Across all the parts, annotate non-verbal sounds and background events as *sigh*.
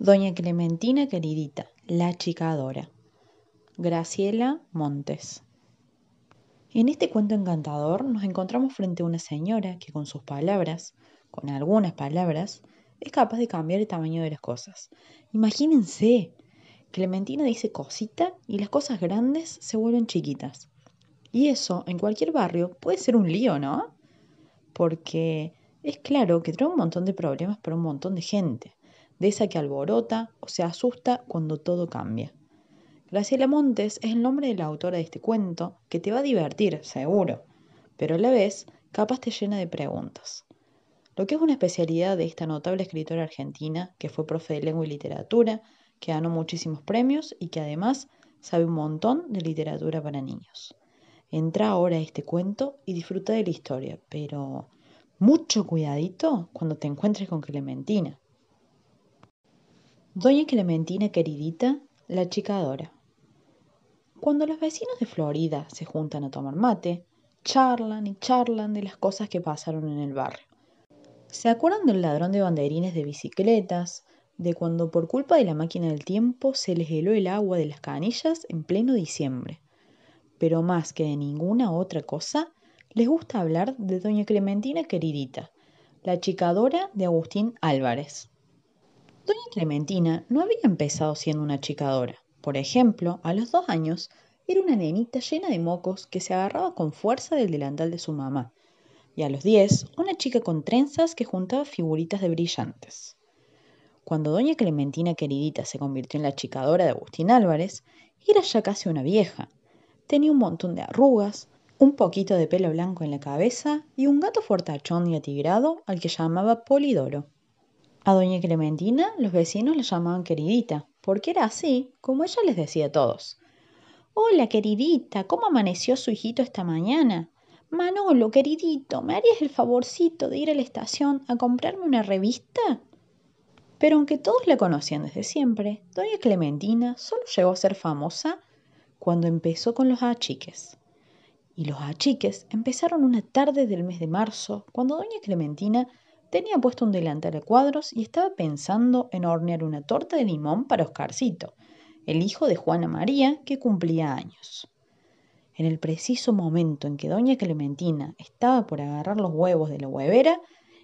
Doña Clementina queridita, la chicadora. Graciela Montes. En este cuento encantador nos encontramos frente a una señora que con sus palabras, con algunas palabras, es capaz de cambiar el tamaño de las cosas. Imagínense, Clementina dice cosita y las cosas grandes se vuelven chiquitas. Y eso en cualquier barrio puede ser un lío, ¿no? Porque es claro que trae un montón de problemas para un montón de gente de esa que alborota o se asusta cuando todo cambia. Graciela Montes es el nombre de la autora de este cuento que te va a divertir, seguro, pero a la vez capaz te llena de preguntas. Lo que es una especialidad de esta notable escritora argentina que fue profe de lengua y literatura, que ganó muchísimos premios y que además sabe un montón de literatura para niños. Entra ahora a este cuento y disfruta de la historia, pero mucho cuidadito cuando te encuentres con Clementina. Doña Clementina queridita, la chicadora. Cuando los vecinos de Florida se juntan a tomar mate, charlan y charlan de las cosas que pasaron en el barrio. ¿Se acuerdan del ladrón de banderines de bicicletas? De cuando por culpa de la máquina del tiempo se les heló el agua de las canillas en pleno diciembre. Pero más que de ninguna otra cosa, les gusta hablar de doña Clementina queridita, la chicadora de Agustín Álvarez. Doña Clementina no había empezado siendo una chicadora. Por ejemplo, a los dos años era una nenita llena de mocos que se agarraba con fuerza del delantal de su mamá. Y a los diez, una chica con trenzas que juntaba figuritas de brillantes. Cuando doña Clementina queridita se convirtió en la chicadora de Agustín Álvarez, era ya casi una vieja. Tenía un montón de arrugas, un poquito de pelo blanco en la cabeza y un gato fortachón y atigrado al que llamaba Polidoro. A doña Clementina los vecinos la llamaban queridita, porque era así como ella les decía a todos. Hola, queridita, ¿cómo amaneció su hijito esta mañana? Manolo, queridito, ¿me harías el favorcito de ir a la estación a comprarme una revista? Pero aunque todos la conocían desde siempre, doña Clementina solo llegó a ser famosa cuando empezó con los achiques. Y los achiques empezaron una tarde del mes de marzo, cuando doña Clementina Tenía puesto un delantal a cuadros y estaba pensando en hornear una torta de limón para Oscarcito, el hijo de Juana María, que cumplía años. En el preciso momento en que doña Clementina estaba por agarrar los huevos de la huevera,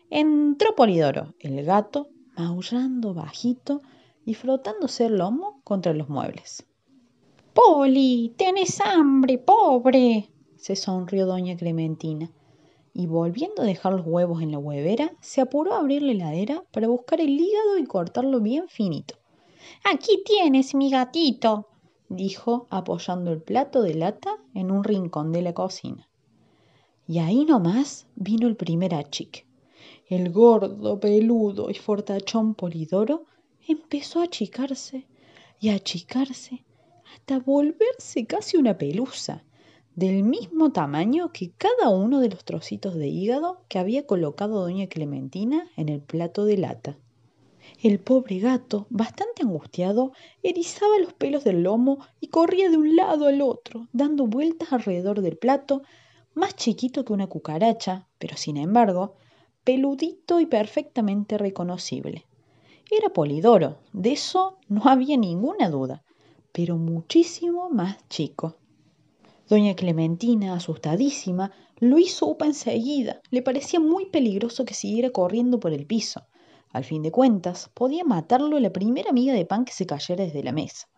entró Polidoro, el gato, maullando bajito y frotándose el lomo contra los muebles. Poli, tenés hambre, pobre, se sonrió doña Clementina y volviendo a dejar los huevos en la huevera, se apuró a abrir la heladera para buscar el hígado y cortarlo bien finito. Aquí tienes, mi gatito, dijo, apoyando el plato de lata en un rincón de la cocina. Y ahí nomás vino el primer achique. El gordo, peludo y fortachón Polidoro empezó a achicarse y a achicarse hasta volverse casi una pelusa del mismo tamaño que cada uno de los trocitos de hígado que había colocado doña Clementina en el plato de lata. El pobre gato, bastante angustiado, erizaba los pelos del lomo y corría de un lado al otro, dando vueltas alrededor del plato, más chiquito que una cucaracha, pero sin embargo, peludito y perfectamente reconocible. Era Polidoro, de eso no había ninguna duda, pero muchísimo más chico. Doña Clementina, asustadísima, lo hizo upa enseguida. Le parecía muy peligroso que siguiera corriendo por el piso. Al fin de cuentas, podía matarlo la primera miga de pan que se cayera desde la mesa.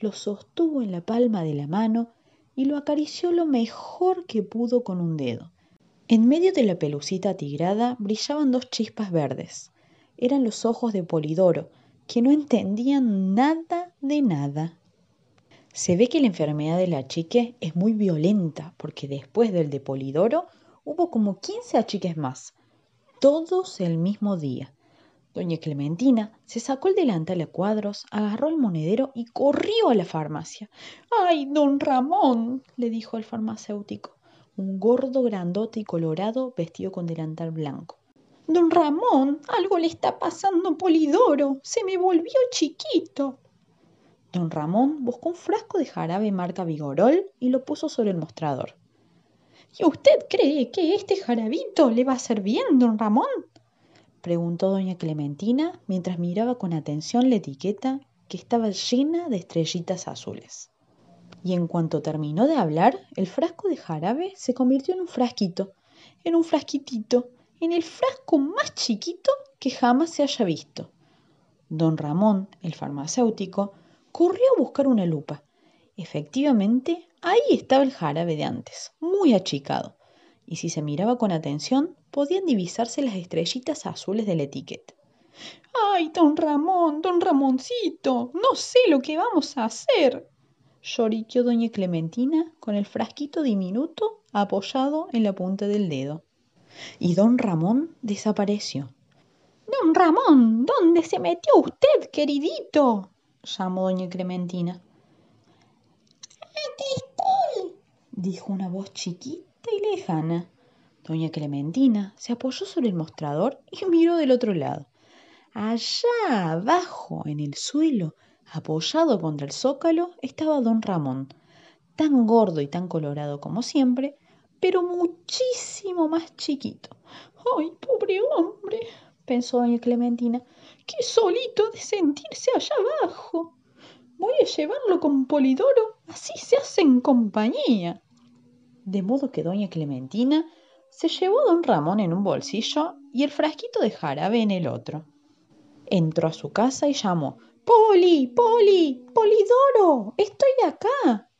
Lo sostuvo en la palma de la mano y lo acarició lo mejor que pudo con un dedo. En medio de la pelucita tigrada brillaban dos chispas verdes. Eran los ojos de Polidoro, que no entendían nada de nada. Se ve que la enfermedad de la chique es muy violenta, porque después del de Polidoro hubo como 15 achiques más, todos el mismo día. Doña Clementina se sacó el delantal a cuadros, agarró el monedero y corrió a la farmacia. ¡Ay, don Ramón! le dijo el farmacéutico, un gordo grandote y colorado vestido con delantal blanco. Don Ramón, algo le está pasando a Polidoro. Se me volvió chiquito. Don Ramón buscó un frasco de jarabe marca Vigorol y lo puso sobre el mostrador. ¿Y usted cree que este jarabito le va a hacer bien, don Ramón? preguntó doña Clementina mientras miraba con atención la etiqueta que estaba llena de estrellitas azules. Y en cuanto terminó de hablar, el frasco de jarabe se convirtió en un frasquito, en un frasquitito, en el frasco más chiquito que jamás se haya visto. Don Ramón, el farmacéutico, corrió a buscar una lupa. Efectivamente, ahí estaba el jarabe de antes, muy achicado, y si se miraba con atención, podían divisarse las estrellitas azules de la etiqueta. ¡Ay, don Ramón, don Ramoncito! No sé lo que vamos a hacer. lloriqueó doña Clementina con el frasquito diminuto apoyado en la punta del dedo. Y don Ramón desapareció. Don Ramón, ¿dónde se metió usted, queridito? Llamó doña Clementina. Aquí estoy, dijo una voz chiquita y lejana. Doña Clementina se apoyó sobre el mostrador y miró del otro lado. Allá abajo, en el suelo, apoyado contra el zócalo, estaba don Ramón, tan gordo y tan colorado como siempre, pero muchísimo más chiquito. ¡Ay, pobre hombre! pensó doña Clementina. ¡Qué solito de sentirse allá abajo! Voy a llevarlo con Polidoro, así se hacen compañía. De modo que doña Clementina se llevó a don Ramón en un bolsillo y el frasquito de jarabe en el otro. Entró a su casa y llamó Poli, Poli, Polidoro, estoy acá.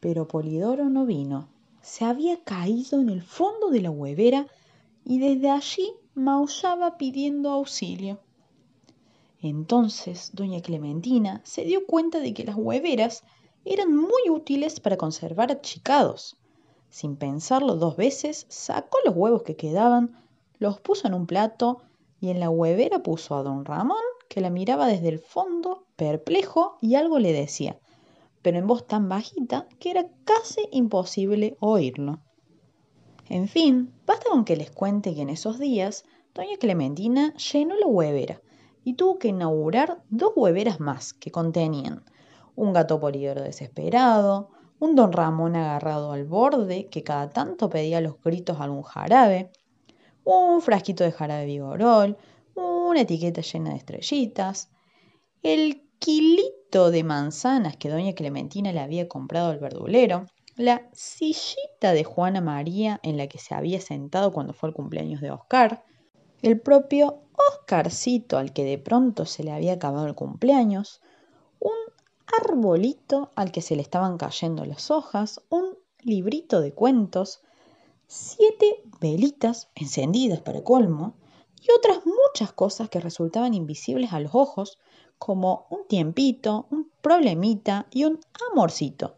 Pero Polidoro no vino. Se había caído en el fondo de la huevera y desde allí maullaba pidiendo auxilio. Entonces doña Clementina se dio cuenta de que las hueveras eran muy útiles para conservar achicados. Sin pensarlo dos veces, sacó los huevos que quedaban, los puso en un plato y en la huevera puso a don Ramón, que la miraba desde el fondo, perplejo, y algo le decía, pero en voz tan bajita que era casi imposible oírlo. En fin, basta con que les cuente que en esos días doña Clementina llenó la huevera y tuvo que inaugurar dos hueveras más que contenían. Un gato polidoro desesperado, un don Ramón agarrado al borde que cada tanto pedía los gritos algún jarabe, un frasquito de jarabe vigorol, una etiqueta llena de estrellitas, el kilito de manzanas que doña Clementina le había comprado al verdulero, la sillita de Juana María en la que se había sentado cuando fue el cumpleaños de Oscar, el propio Oscarcito al que de pronto se le había acabado el cumpleaños, un arbolito al que se le estaban cayendo las hojas, un librito de cuentos, siete velitas encendidas para colmo y otras muchas cosas que resultaban invisibles a los ojos, como un tiempito, un problemita y un amorcito,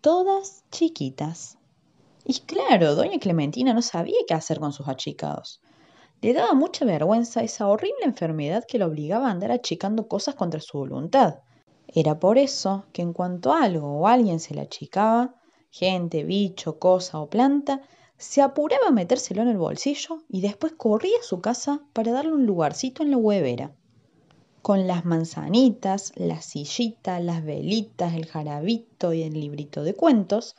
todas chiquitas. Y claro, doña Clementina no sabía qué hacer con sus achicados. Le daba mucha vergüenza esa horrible enfermedad que lo obligaba a andar achicando cosas contra su voluntad. Era por eso que en cuanto algo o alguien se le achicaba, gente, bicho, cosa o planta, se apuraba a metérselo en el bolsillo y después corría a su casa para darle un lugarcito en la huevera. Con las manzanitas, la sillita, las velitas, el jarabito y el librito de cuentos,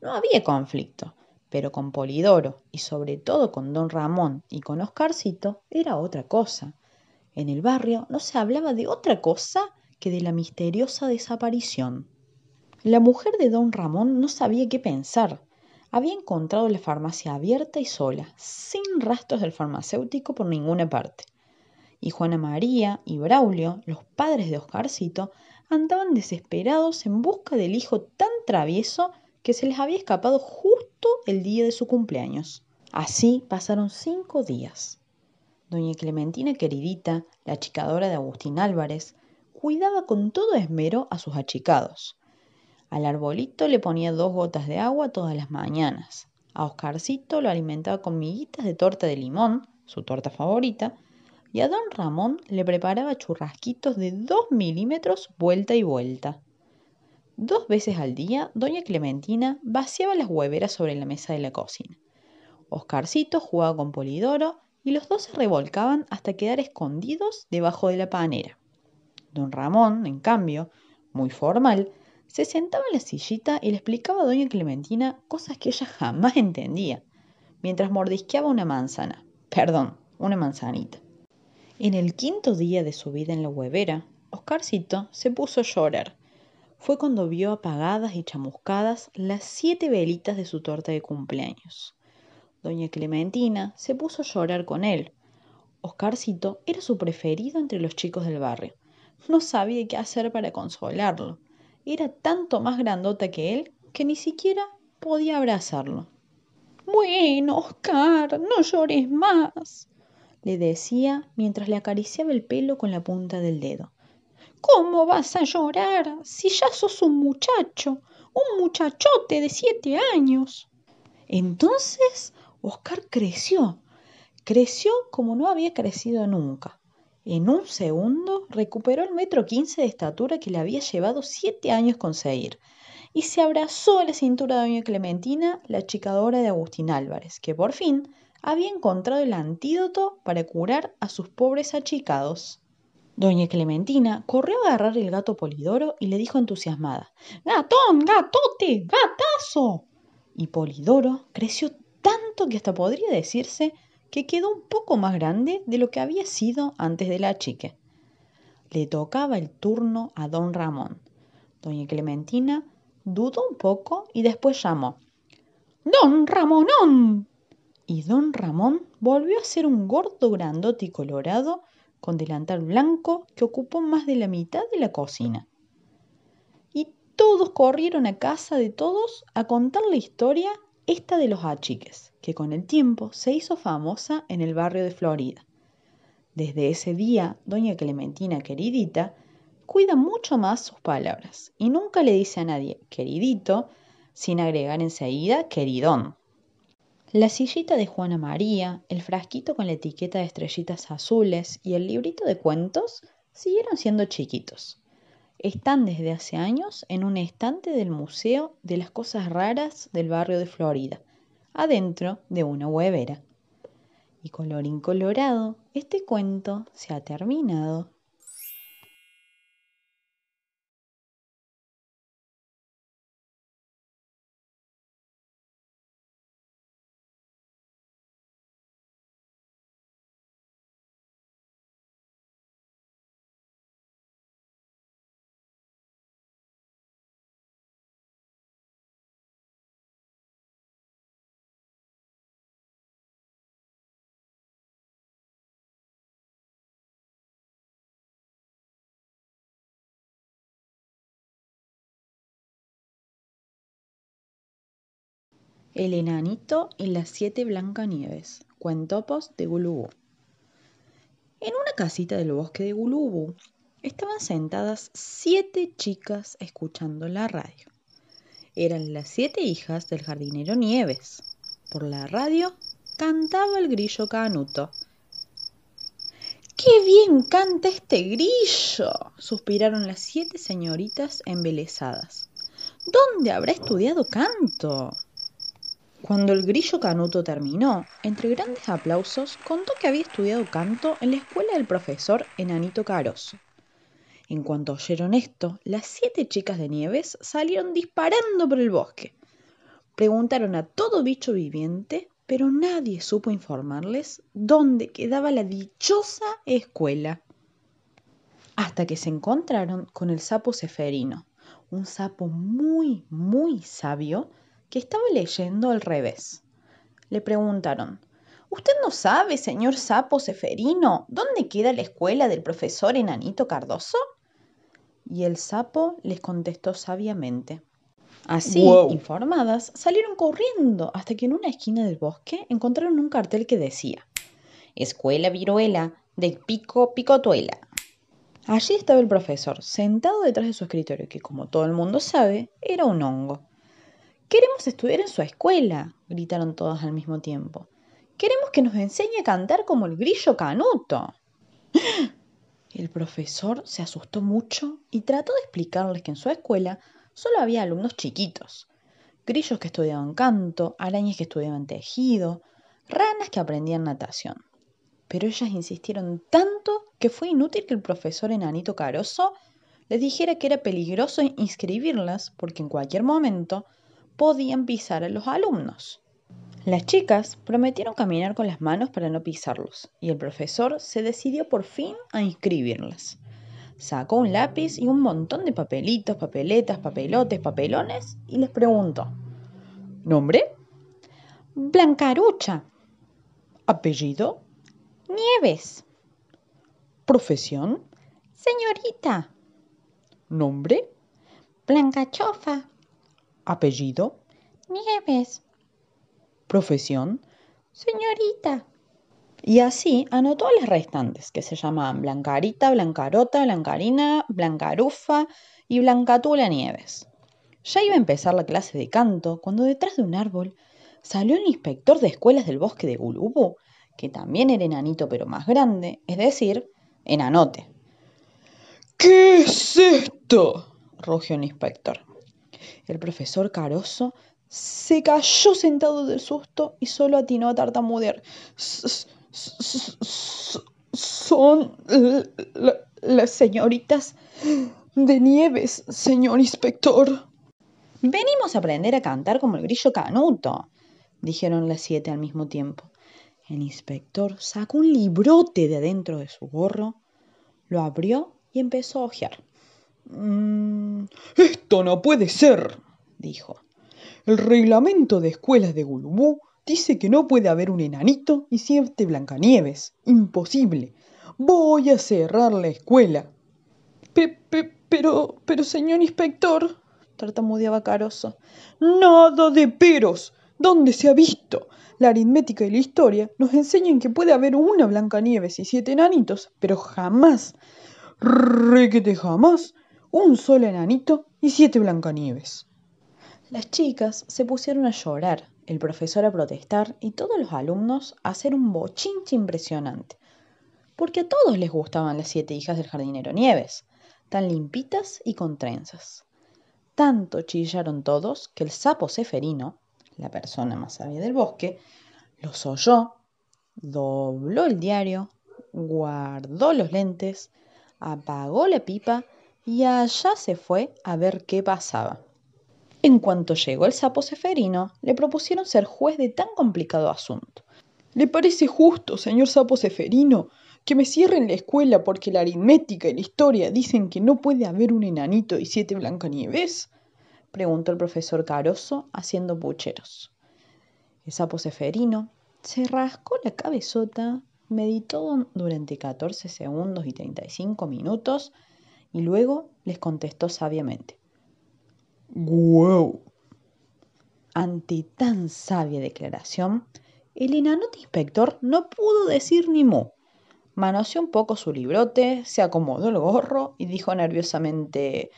no había conflicto, pero con Polidoro y sobre todo con don Ramón y con Oscarcito era otra cosa. En el barrio no se hablaba de otra cosa que de la misteriosa desaparición. La mujer de don Ramón no sabía qué pensar. Había encontrado la farmacia abierta y sola, sin rastros del farmacéutico por ninguna parte. Y Juana María y Braulio, los padres de Oscarcito, andaban desesperados en busca del hijo tan travieso que se les había escapado justo el día de su cumpleaños. Así pasaron cinco días. Doña Clementina queridita, la achicadora de Agustín Álvarez, cuidaba con todo esmero a sus achicados. Al arbolito le ponía dos gotas de agua todas las mañanas. A Oscarcito lo alimentaba con miguitas de torta de limón, su torta favorita, y a don Ramón le preparaba churrasquitos de dos milímetros vuelta y vuelta. Dos veces al día, doña Clementina vaciaba las hueveras sobre la mesa de la cocina. Oscarcito jugaba con Polidoro y los dos se revolcaban hasta quedar escondidos debajo de la panera. Don Ramón, en cambio, muy formal, se sentaba en la sillita y le explicaba a doña Clementina cosas que ella jamás entendía, mientras mordisqueaba una manzana, perdón, una manzanita. En el quinto día de su vida en la huevera, Oscarcito se puso a llorar. Fue cuando vio apagadas y chamuscadas las siete velitas de su torta de cumpleaños. Doña Clementina se puso a llorar con él. Oscarcito era su preferido entre los chicos del barrio. No sabía qué hacer para consolarlo. Era tanto más grandota que él que ni siquiera podía abrazarlo. Bueno, Oscar, no llores más, le decía mientras le acariciaba el pelo con la punta del dedo. ¿Cómo vas a llorar si ya sos un muchacho, un muchachote de siete años? Entonces Oscar creció, creció como no había crecido nunca. En un segundo recuperó el metro quince de estatura que le había llevado siete años conseguir y se abrazó a la cintura de doña Clementina, la achicadora de Agustín Álvarez, que por fin había encontrado el antídoto para curar a sus pobres achicados. Doña Clementina corrió a agarrar el gato Polidoro y le dijo entusiasmada Gatón, gatote, gatazo. Y Polidoro creció tanto que hasta podría decirse que quedó un poco más grande de lo que había sido antes de la chique. Le tocaba el turno a don Ramón. Doña Clementina dudó un poco y después llamó Don Ramonón y don Ramón volvió a ser un gordo grandote y colorado con delantal blanco que ocupó más de la mitad de la cocina. Y todos corrieron a casa de todos a contar la historia esta de los achiques, que con el tiempo se hizo famosa en el barrio de Florida. Desde ese día, doña Clementina queridita cuida mucho más sus palabras y nunca le dice a nadie queridito sin agregar enseguida queridón. La sillita de Juana María, el frasquito con la etiqueta de estrellitas azules y el librito de cuentos siguieron siendo chiquitos. Están desde hace años en un estante del Museo de las Cosas Raras del barrio de Florida, adentro de una huevera. Y colorín colorado, este cuento se ha terminado. El enanito y las siete Blancanieves. Cuentopos de Gulubú. En una casita del bosque de Gulubú estaban sentadas siete chicas escuchando la radio. Eran las siete hijas del jardinero Nieves. Por la radio cantaba el grillo Canuto. ¡Qué bien canta este grillo! suspiraron las siete señoritas embelesadas. ¿Dónde habrá estudiado canto? Cuando el grillo Canuto terminó, entre grandes aplausos, contó que había estudiado canto en la escuela del profesor Enanito Caroso. En cuanto oyeron esto, las siete chicas de Nieves salieron disparando por el bosque. Preguntaron a todo bicho viviente, pero nadie supo informarles dónde quedaba la dichosa escuela. Hasta que se encontraron con el sapo Ceferino, un sapo muy, muy sabio, que estaba leyendo al revés. Le preguntaron, ¿Usted no sabe, señor sapo Seferino, dónde queda la escuela del profesor Enanito Cardoso? Y el sapo les contestó sabiamente. Así, informadas, salieron corriendo hasta que en una esquina del bosque encontraron un cartel que decía Escuela Viruela del Pico Picotuela. Allí estaba el profesor, sentado detrás de su escritorio, que como todo el mundo sabe, era un hongo. Queremos estudiar en su escuela, gritaron todas al mismo tiempo. Queremos que nos enseñe a cantar como el grillo canuto. *gasps* El profesor se asustó mucho y trató de explicarles que en su escuela solo había alumnos chiquitos. Grillos que estudiaban canto, arañas que estudiaban tejido, ranas que aprendían natación. Pero ellas insistieron tanto que fue inútil que el profesor enanito caroso les dijera que era peligroso inscribirlas porque en cualquier momento podían pisar a los alumnos. Las chicas prometieron caminar con las manos para no pisarlos, y el profesor se decidió por fin a inscribirlas. Sacó un lápiz y un montón de papelitos, papeletas, papelotes, papelones y les preguntó. ¿Nombre? Blancarucha. ¿Apellido? Nieves. ¿Profesión? Señorita. ¿Nombre? Blancachofa. ¿Apellido? Nieves. ¿Profesión? Señorita. Y así anotó a las restantes, que se llamaban Blancarita, Blancarota, Blancarina, Blancarufa y Blancatula Nieves. Ya iba a empezar la clase de canto cuando detrás de un árbol salió el inspector de escuelas del bosque de Gulubú, que también era enanito pero más grande, es decir, enanote. ¿Qué es esto? rugió el inspector. El profesor Caroso se cayó sentado del susto y solo atinó a tartamudear. Son las señoritas de Nieves, señor inspector. Venimos a aprender a cantar como el grillo canuto, dijeron las siete al mismo tiempo. El inspector sacó un librote de adentro de su gorro, lo abrió y empezó a hojear. Mm, esto no puede ser, dijo. El reglamento de escuelas de Gulubú dice que no puede haber un enanito y siete Blancanieves. Imposible. Voy a cerrar la escuela. pero, pero, señor inspector, tartamudeaba Caroso. Nada de peros. ¿Dónde se ha visto? La aritmética y la historia nos enseñan que puede haber una Blancanieves y siete enanitos, pero jamás, requete jamás, un solo enanito y siete Blancanieves. Las chicas se pusieron a llorar, el profesor a protestar y todos los alumnos a hacer un bochinche impresionante. Porque a todos les gustaban las siete hijas del jardinero Nieves, tan limpitas y con trenzas. Tanto chillaron todos que el sapo Ceferino, la persona más sabia del bosque, los oyó, dobló el diario, guardó los lentes, apagó la pipa y allá se fue a ver qué pasaba. En cuanto llegó el sapo Ceferino, le propusieron ser juez de tan complicado asunto. ¿Le parece justo, señor sapo Ceferino, que me cierren la escuela porque la aritmética y la historia dicen que no puede haber un enanito y siete Blancanieves? preguntó el profesor Caroso haciendo pucheros. El sapo Ceferino se rascó la cabezota, meditó durante 14 segundos y 35 minutos y luego les contestó sabiamente. ¡Guau! Ante tan sabia declaración, el enanote inspector no pudo decir ni mu. Manoseó un poco su librote, se acomodó el gorro y dijo nerviosamente: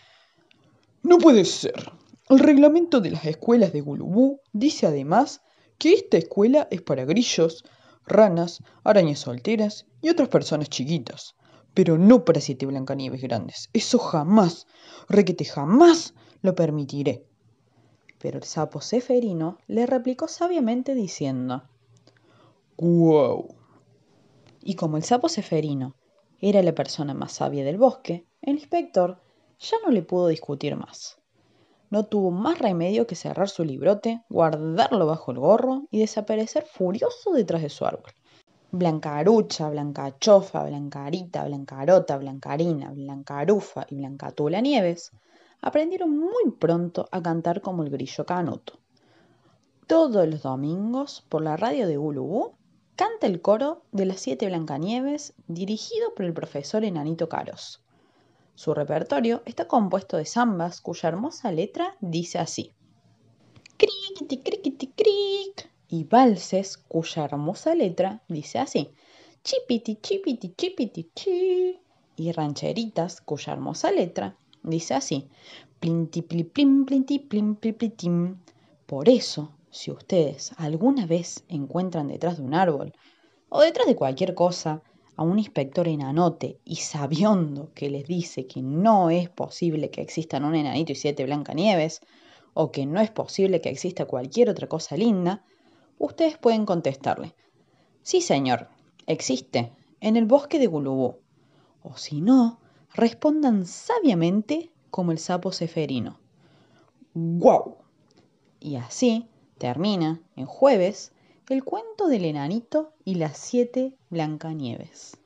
No puede ser. El reglamento de las escuelas de Gulubú dice además que esta escuela es para grillos, ranas, arañas solteras y otras personas chiquitas, pero no para siete Blancanieves grandes. Eso jamás, requete jamás lo permitiré. Pero el sapo Ceferino le replicó sabiamente diciendo, ¡Guau! Y como el sapo Ceferino era la persona más sabia del bosque, el inspector ya no le pudo discutir más. No tuvo más remedio que cerrar su librote, guardarlo bajo el gorro y desaparecer furioso detrás de su árbol. Blancarucha, Blancachofa, Blancarita, Blancarota, Blancarina, Blancarufa y Blancatula Nieves aprendieron muy pronto a cantar como el grillo canuto. Todos los domingos, por la radio de Gulubú, canta el coro de las siete Blancanieves dirigido por el profesor Enanito Caros. Su repertorio está compuesto de zambas cuya hermosa letra dice así. Criquiti, cric. Y valses cuya hermosa letra dice así. Chipiti, chipiti, chipiti, chi. Y rancheritas cuya hermosa letra Dice así. Por eso, si ustedes alguna vez encuentran detrás de un árbol o detrás de cualquier cosa a un inspector enanote y sabiondo que les dice que no es posible que existan un enanito y siete Blancanieves, o que no es posible que exista cualquier otra cosa linda, ustedes pueden contestarle, sí señor, existe, en el bosque de Gulubú. O si no, respondan sabiamente como el sapo ceferino. ¡Guau! Y así termina en jueves El cuento del enanito y las siete Blancanieves.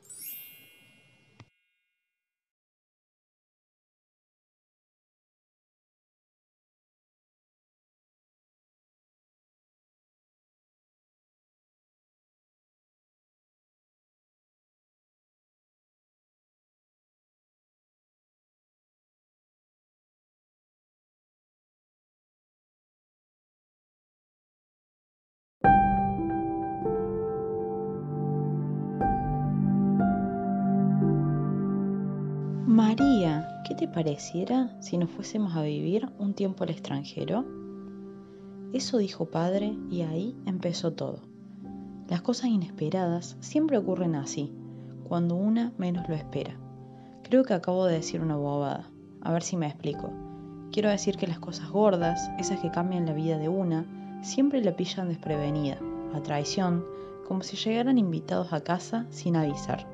María, ¿qué te pareciera si nos fuésemos a vivir un tiempo al extranjero? Eso dijo padre y ahí empezó todo. Las cosas inesperadas siempre ocurren así, cuando una menos lo espera. Creo que acabo de decir una bobada. A ver si me explico. Quiero decir que las cosas gordas, esas que cambian la vida de una, siempre la pillan desprevenida, a traición, como si llegaran invitados a casa sin avisar.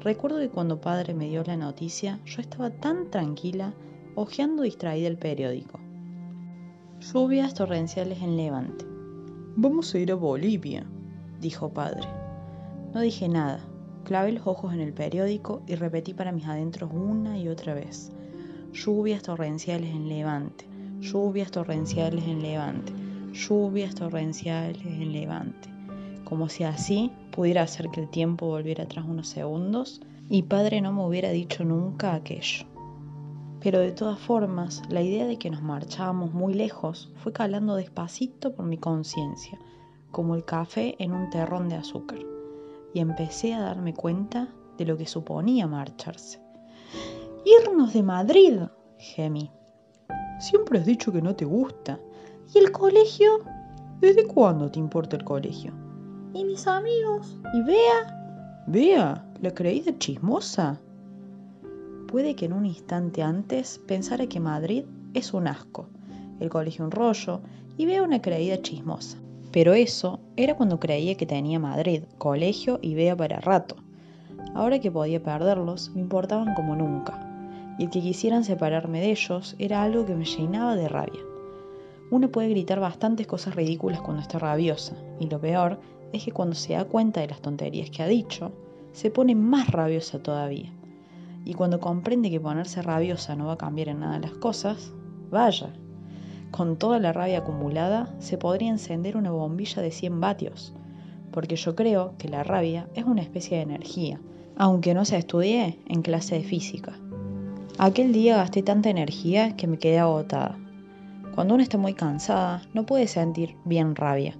Recuerdo que cuando padre me dio la noticia, yo estaba tan tranquila, hojeando distraída el periódico. Lluvias torrenciales en Levante. Vamos a ir a Bolivia, dijo padre. No dije nada. Clavé los ojos en el periódico y repetí para mis adentros una y otra vez. Lluvias torrenciales en Levante. Lluvias torrenciales en Levante. Lluvias torrenciales en Levante como si así pudiera hacer que el tiempo volviera atrás unos segundos y padre no me hubiera dicho nunca aquello. Pero de todas formas, la idea de que nos marchábamos muy lejos fue calando despacito por mi conciencia, como el café en un terrón de azúcar, y empecé a darme cuenta de lo que suponía marcharse. ¡Irnos de Madrid! gemí. Siempre has dicho que no te gusta. ¿Y el colegio? ¿Desde cuándo te importa el colegio? ¿Y mis amigos? ¿Y Bea? ¿Bea? ¿La creída chismosa? Puede que en un instante antes pensara que Madrid es un asco, el colegio un rollo y Bea una creída chismosa. Pero eso era cuando creía que tenía Madrid, colegio y Bea para rato. Ahora que podía perderlos, me importaban como nunca. Y el que quisieran separarme de ellos era algo que me llenaba de rabia. Uno puede gritar bastantes cosas ridículas cuando está rabiosa, y lo peor es que cuando se da cuenta de las tonterías que ha dicho, se pone más rabiosa todavía. Y cuando comprende que ponerse rabiosa no va a cambiar en nada las cosas, vaya, con toda la rabia acumulada se podría encender una bombilla de 100 vatios, porque yo creo que la rabia es una especie de energía, aunque no se estudie en clase de física. Aquel día gasté tanta energía que me quedé agotada. Cuando uno está muy cansada, no puede sentir bien rabia.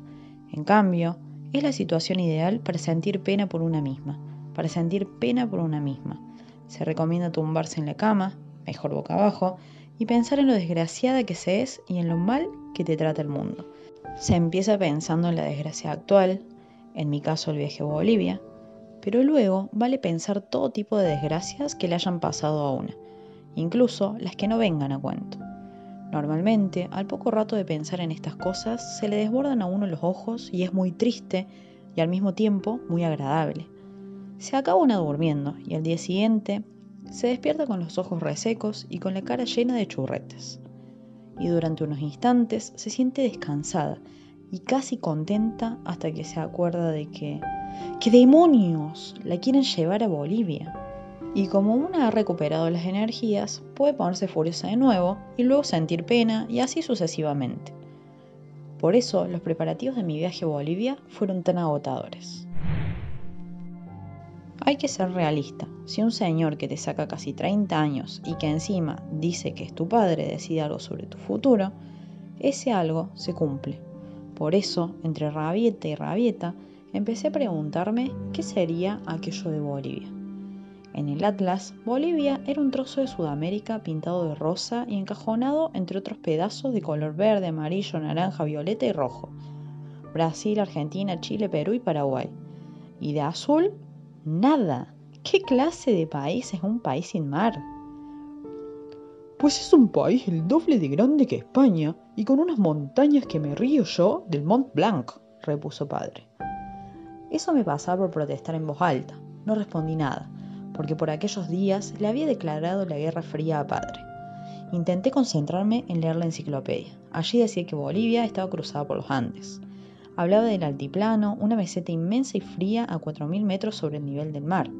En cambio, es la situación ideal para sentir pena por una misma, para sentir pena por una misma. Se recomienda tumbarse en la cama, mejor boca abajo, y pensar en lo desgraciada que se es y en lo mal que te trata el mundo. Se empieza pensando en la desgracia actual, en mi caso el viaje a Bolivia, pero luego vale pensar todo tipo de desgracias que le hayan pasado a una, incluso las que no vengan a cuento. Normalmente, al poco rato de pensar en estas cosas, se le desbordan a uno los ojos y es muy triste y al mismo tiempo muy agradable. Se acaba una durmiendo y al día siguiente se despierta con los ojos resecos y con la cara llena de churretes. Y durante unos instantes se siente descansada y casi contenta hasta que se acuerda de que... ¡Qué demonios! La quieren llevar a Bolivia y como una ha recuperado las energías, puede ponerse furiosa de nuevo y luego sentir pena y así sucesivamente. Por eso los preparativos de mi viaje a Bolivia fueron tan agotadores. Hay que ser realista. Si un señor que te saca casi 30 años y que encima dice que es tu padre decide algo sobre tu futuro, ese algo se cumple. Por eso, entre rabieta y rabieta, empecé a preguntarme qué sería aquello de Bolivia. En el Atlas, Bolivia era un trozo de Sudamérica pintado de rosa y encajonado entre otros pedazos de color verde, amarillo, naranja, violeta y rojo. Brasil, Argentina, Chile, Perú y Paraguay. Y de azul, nada. ¿Qué clase de país es un país sin mar? Pues es un país el doble de grande que España y con unas montañas que me río yo del Mont Blanc, repuso padre. Eso me pasaba por protestar en voz alta. No respondí nada porque por aquellos días le había declarado la guerra fría a padre. Intenté concentrarme en leer la enciclopedia. Allí decía que Bolivia estaba cruzada por los Andes. Hablaba del altiplano, una meseta inmensa y fría a 4.000 metros sobre el nivel del mar.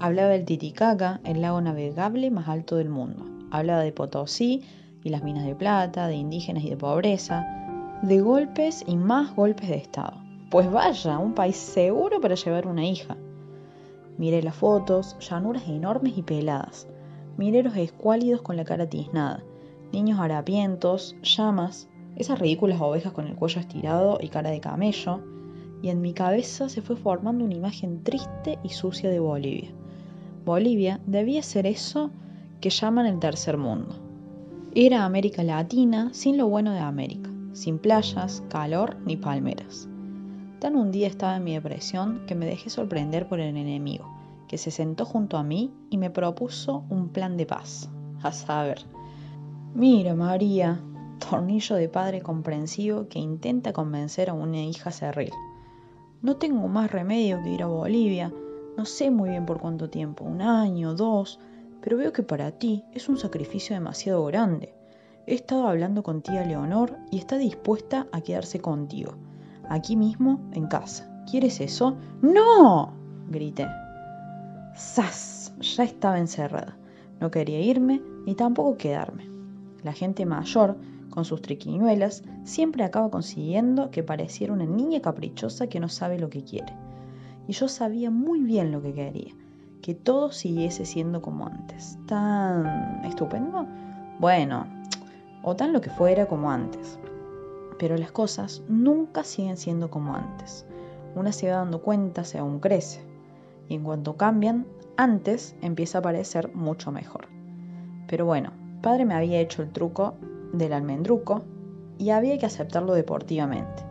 Hablaba del Titicaca, el lago navegable más alto del mundo. Hablaba de Potosí y las minas de plata, de indígenas y de pobreza, de golpes y más golpes de Estado. Pues vaya, un país seguro para llevar una hija. Miré las fotos, llanuras enormes y peladas, mineros escuálidos con la cara tiznada, niños harapientos, llamas, esas ridículas ovejas con el cuello estirado y cara de camello, y en mi cabeza se fue formando una imagen triste y sucia de Bolivia. Bolivia debía ser eso que llaman el tercer mundo. Era América Latina sin lo bueno de América, sin playas, calor ni palmeras. Tan un día estaba en mi depresión que me dejé sorprender por el enemigo, que se sentó junto a mí y me propuso un plan de paz. *laughs* A saber, mira María, tornillo de padre comprensivo que intenta convencer a una hija cerril. No tengo más remedio que ir a Bolivia, no sé muy bien por cuánto tiempo, un año, dos, pero veo que para ti es un sacrificio demasiado grande. He estado hablando con tía Leonor y está dispuesta a quedarse contigo aquí mismo, en casa. ¿Quieres eso? ¡No! grité. ¡Sas! Ya estaba encerrada. No quería irme ni tampoco quedarme. La gente mayor, con sus triquiñuelas, siempre acaba consiguiendo que pareciera una niña caprichosa que no sabe lo que quiere. Y yo sabía muy bien lo que quería, que todo siguiese siendo como antes. ¿Tan estupendo? Bueno, o tan lo que fuera como antes pero las cosas nunca siguen siendo como antes. Una se va dando cuenta según crece, y en cuanto cambian, antes empieza a parecer mucho mejor. Pero bueno, padre me había hecho el truco del almendruco y había que aceptarlo deportivamente.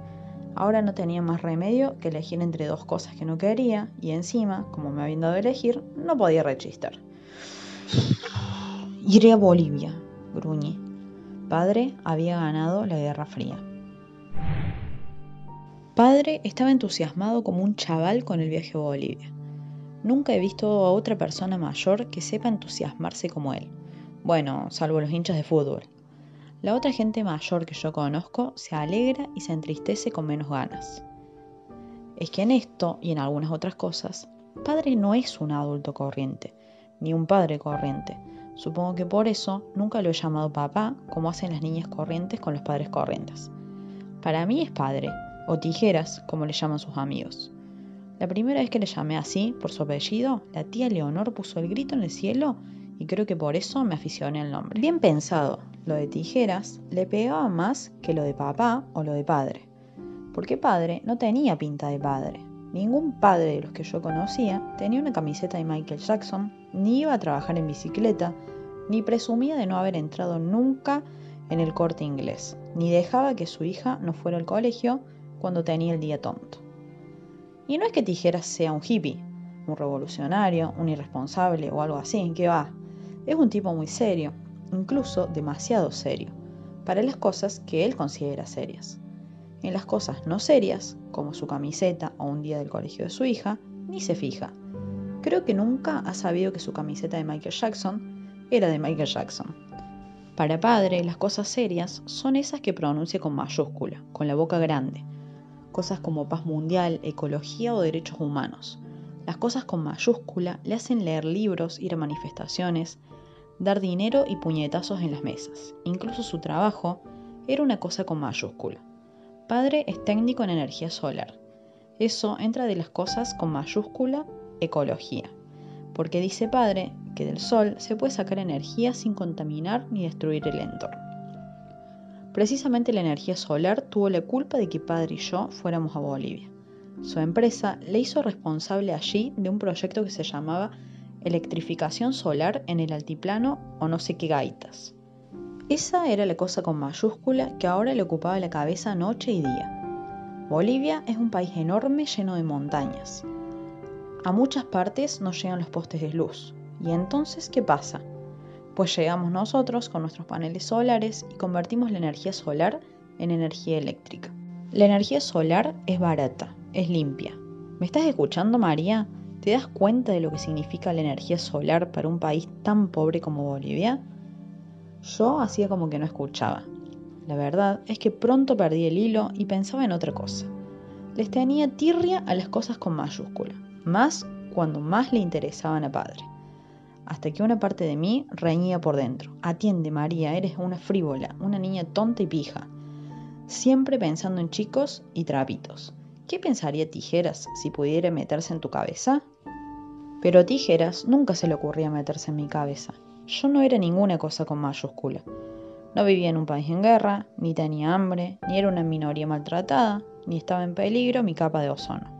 Ahora no tenía más remedio que elegir entre dos cosas que no quería y encima, como me habían dado a elegir, no podía rechistar. Iré a Bolivia, gruñí. Padre había ganado la Guerra Fría padre estaba entusiasmado como un chaval con el viaje a Bolivia. Nunca he visto a otra persona mayor que sepa entusiasmarse como él. Bueno, salvo los hinchas de fútbol. La otra gente mayor que yo conozco se alegra y se entristece con menos ganas. Es que en esto y en algunas otras cosas, padre no es un adulto corriente, ni un padre corriente. Supongo que por eso nunca lo he llamado papá como hacen las niñas corrientes con los padres corrientes. Para mí es padre, o tijeras, como le llaman sus amigos. La primera vez que le llamé así, por su apellido, la tía Leonor puso el grito en el cielo y creo que por eso me aficioné al nombre. Bien pensado, lo de tijeras le pegaba más que lo de papá o lo de padre. Porque padre no tenía pinta de padre. Ningún padre de los que yo conocía tenía una camiseta de Michael Jackson, ni iba a trabajar en bicicleta, ni presumía de no haber entrado nunca en el corte inglés, ni dejaba que su hija no fuera al colegio cuando tenía el día tonto. Y no es que Tijeras sea un hippie, un revolucionario, un irresponsable o algo así, que va. Es un tipo muy serio, incluso demasiado serio, para las cosas que él considera serias. En las cosas no serias, como su camiseta o un día del colegio de su hija, ni se fija. Creo que nunca ha sabido que su camiseta de Michael Jackson era de Michael Jackson. Para padre, las cosas serias son esas que pronuncia con mayúscula, con la boca grande, cosas como paz mundial, ecología o derechos humanos. Las cosas con mayúscula le hacen leer libros, ir a manifestaciones, dar dinero y puñetazos en las mesas. Incluso su trabajo era una cosa con mayúscula. Padre es técnico en energía solar. Eso entra de las cosas con mayúscula ecología. Porque dice padre que del sol se puede sacar energía sin contaminar ni destruir el entorno. Precisamente la energía solar tuvo la culpa de que padre y yo fuéramos a Bolivia. Su empresa le hizo responsable allí de un proyecto que se llamaba Electrificación Solar en el Altiplano o no sé qué gaitas. Esa era la cosa con mayúscula que ahora le ocupaba la cabeza noche y día. Bolivia es un país enorme lleno de montañas. A muchas partes no llegan los postes de luz. ¿Y entonces qué pasa? Pues llegamos nosotros con nuestros paneles solares y convertimos la energía solar en energía eléctrica. La energía solar es barata, es limpia. ¿Me estás escuchando, María? ¿Te das cuenta de lo que significa la energía solar para un país tan pobre como Bolivia? Yo hacía como que no escuchaba. La verdad es que pronto perdí el hilo y pensaba en otra cosa. les tenía tirria a las cosas con mayúscula, más cuando más le interesaban a padre. Hasta que una parte de mí reñía por dentro. Atiende, María, eres una frívola, una niña tonta y pija. Siempre pensando en chicos y trapitos. ¿Qué pensaría Tijeras si pudiera meterse en tu cabeza? Pero a Tijeras nunca se le ocurría meterse en mi cabeza. Yo no era ninguna cosa con mayúscula. No vivía en un país en guerra, ni tenía hambre, ni era una minoría maltratada, ni estaba en peligro mi capa de ozono.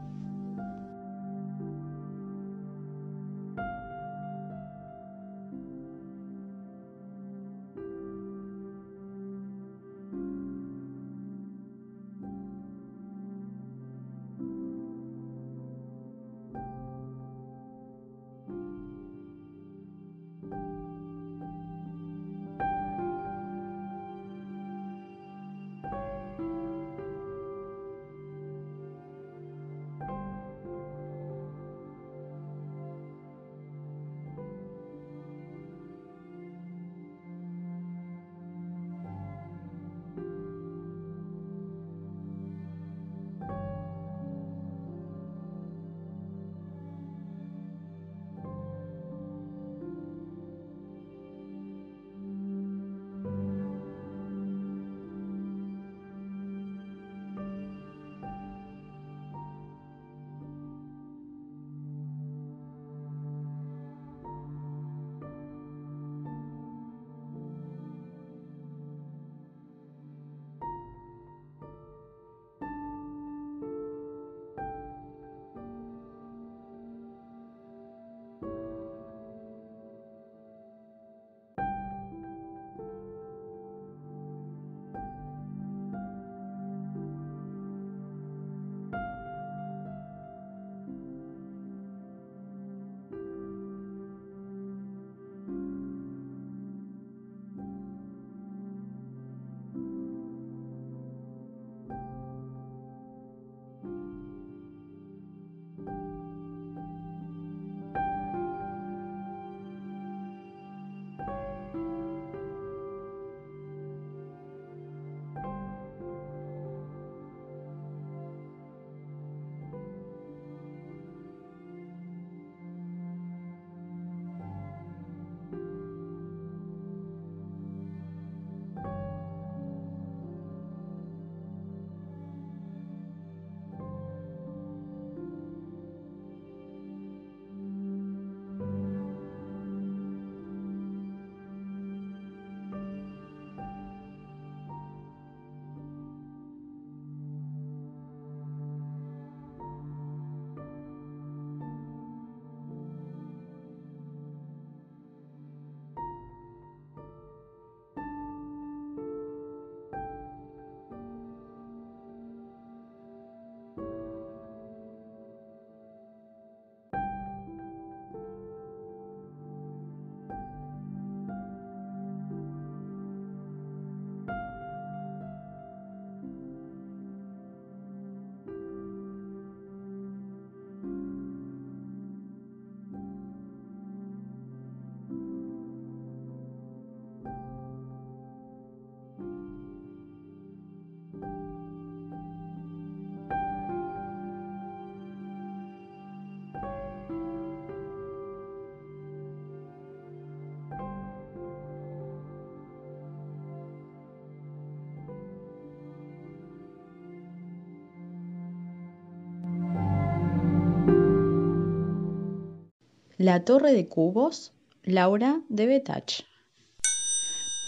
La torre de cubos, Laura de Betach.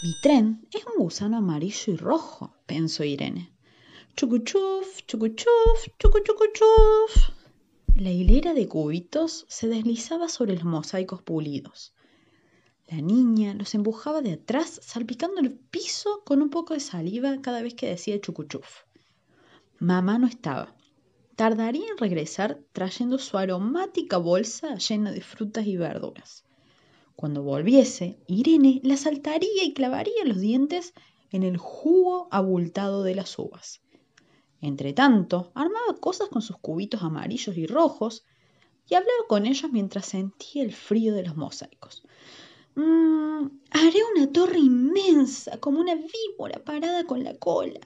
Mi tren es un gusano amarillo y rojo, pensó Irene. Chucuchuf, chucuchuf, chucuchucuchuf. La hilera de cubitos se deslizaba sobre los mosaicos pulidos. La niña los empujaba de atrás, salpicando el piso con un poco de saliva cada vez que decía chucuchuf. Mamá no estaba tardaría en regresar trayendo su aromática bolsa llena de frutas y verduras. Cuando volviese, Irene la saltaría y clavaría los dientes en el jugo abultado de las uvas. Entretanto, armaba cosas con sus cubitos amarillos y rojos y hablaba con ellos mientras sentía el frío de los mosaicos. Mm, haré una torre inmensa, como una víbora parada con la cola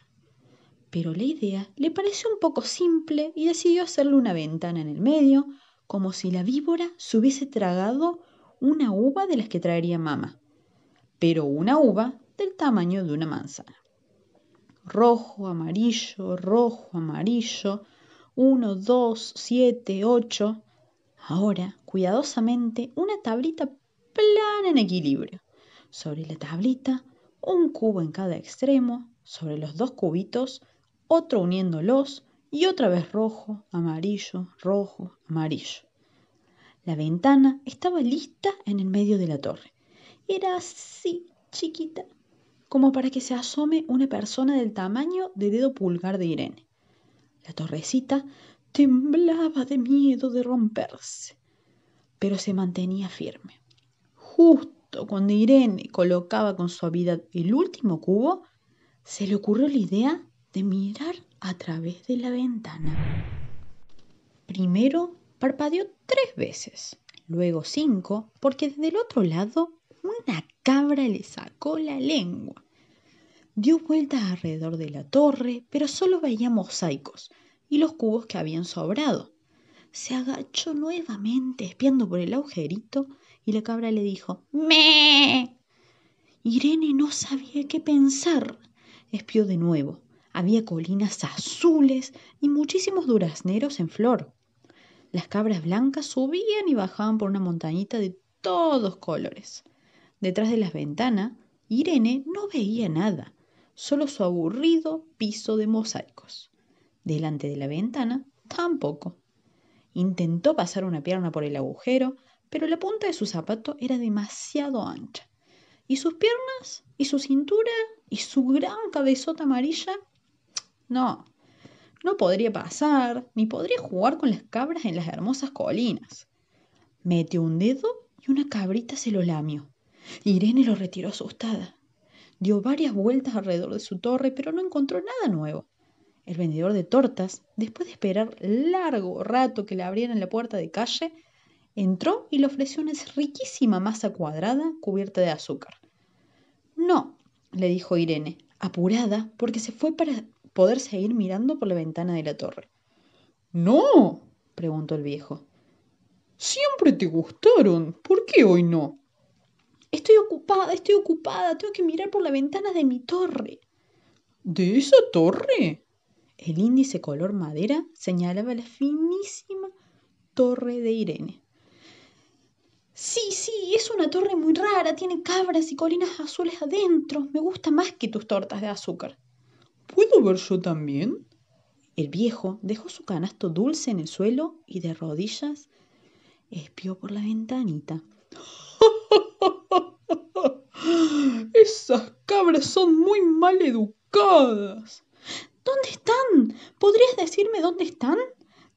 Pero la idea le pareció un poco simple y decidió hacerle una ventana en el medio, como si la víbora se hubiese tragado una uva de las que traería mamá, pero una uva del tamaño de una manzana. Rojo, amarillo, rojo, amarillo, uno, dos, siete, ocho. Ahora, cuidadosamente, una tablita plana en equilibrio. Sobre la tablita, un cubo en cada extremo, sobre los dos cubitos, otro uniéndolos y otra vez rojo, amarillo, rojo, amarillo. La ventana estaba lista en el medio de la torre. Era así, chiquita, como para que se asome una persona del tamaño de dedo pulgar de Irene. La torrecita temblaba de miedo de romperse, pero se mantenía firme. Justo cuando Irene colocaba con suavidad el último cubo, se le ocurrió la idea de mirar a través de la ventana. Primero Parpadeó tres veces, luego cinco, porque desde el otro lado una cabra le sacó la lengua. Dio vueltas alrededor de la torre, pero solo veía mosaicos y los cubos que habían sobrado. Se agachó nuevamente espiando por el agujerito y la cabra le dijo ¡Me! Irene no sabía qué pensar. Espió de nuevo. Había colinas azules y muchísimos durazneros en flor. Las cabras blancas subían y bajaban por una montañita de todos colores. Detrás de las ventanas, Irene no veía nada, solo su aburrido piso de mosaicos. Delante de la ventana, tampoco. Intentó pasar una pierna por el agujero, pero la punta de su zapato era demasiado ancha. ¿Y sus piernas? ¿Y su cintura? ¿Y su gran cabezota amarilla? No, no podría pasar, ni podría jugar con las cabras en las hermosas colinas. Metió un dedo y una cabrita se lo lamió. Irene lo retiró asustada. Dio varias vueltas alrededor de su torre, pero no encontró nada nuevo. El vendedor de tortas, después de esperar largo rato que le abrieran la puerta de calle, entró y le ofreció una riquísima masa cuadrada cubierta de azúcar. No, le dijo Irene, apurada, porque se fue para poder seguir mirando por la ventana de la torre. No, preguntó el viejo. Siempre te gustaron. ¿Por qué hoy no? Estoy ocupada, estoy ocupada. Tengo que mirar por la ventana de mi torre. ¿De esa torre? El índice color madera señalaba la finísima torre de Irene. Sí, sí, es una torre muy rara, tiene cabras y colinas azules adentro. Me gusta más que tus tortas de azúcar. ¿Puedo ver yo también? El viejo dejó su canasto dulce en el suelo y de rodillas espió por la ventanita. *laughs* Esas cabras son muy mal educadas. ¿Dónde están? ¿Podrías decirme dónde están?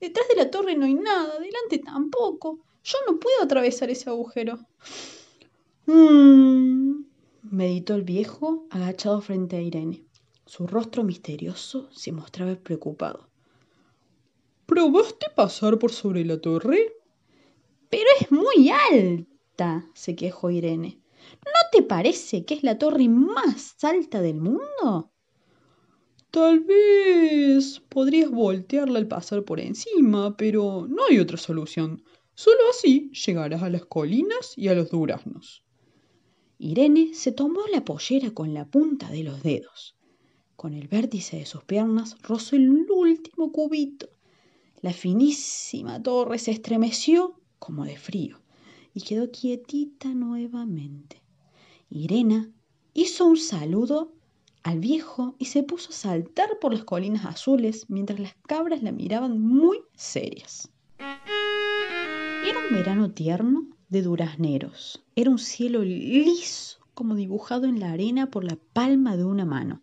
Detrás de la torre no hay nada, delante tampoco. Yo no puedo atravesar ese agujero. Mmm, meditó el viejo agachado frente a Irene. Su rostro misterioso se mostraba preocupado. ¿Probaste pasar por sobre la torre? Pero es muy alta, se quejó Irene. ¿No te parece que es la torre más alta del mundo? Tal vez podrías voltearla al pasar por encima, pero no hay otra solución. Solo así llegarás a las colinas y a los duraznos. Irene se tomó la pollera con la punta de los dedos. Con el vértice de sus piernas rozó el último cubito. La finísima torre se estremeció como de frío y quedó quietita nuevamente. Irena hizo un saludo al viejo y se puso a saltar por las colinas azules mientras las cabras la miraban muy serias. Era un verano tierno de durazneros. Era un cielo liso como dibujado en la arena por la palma de una mano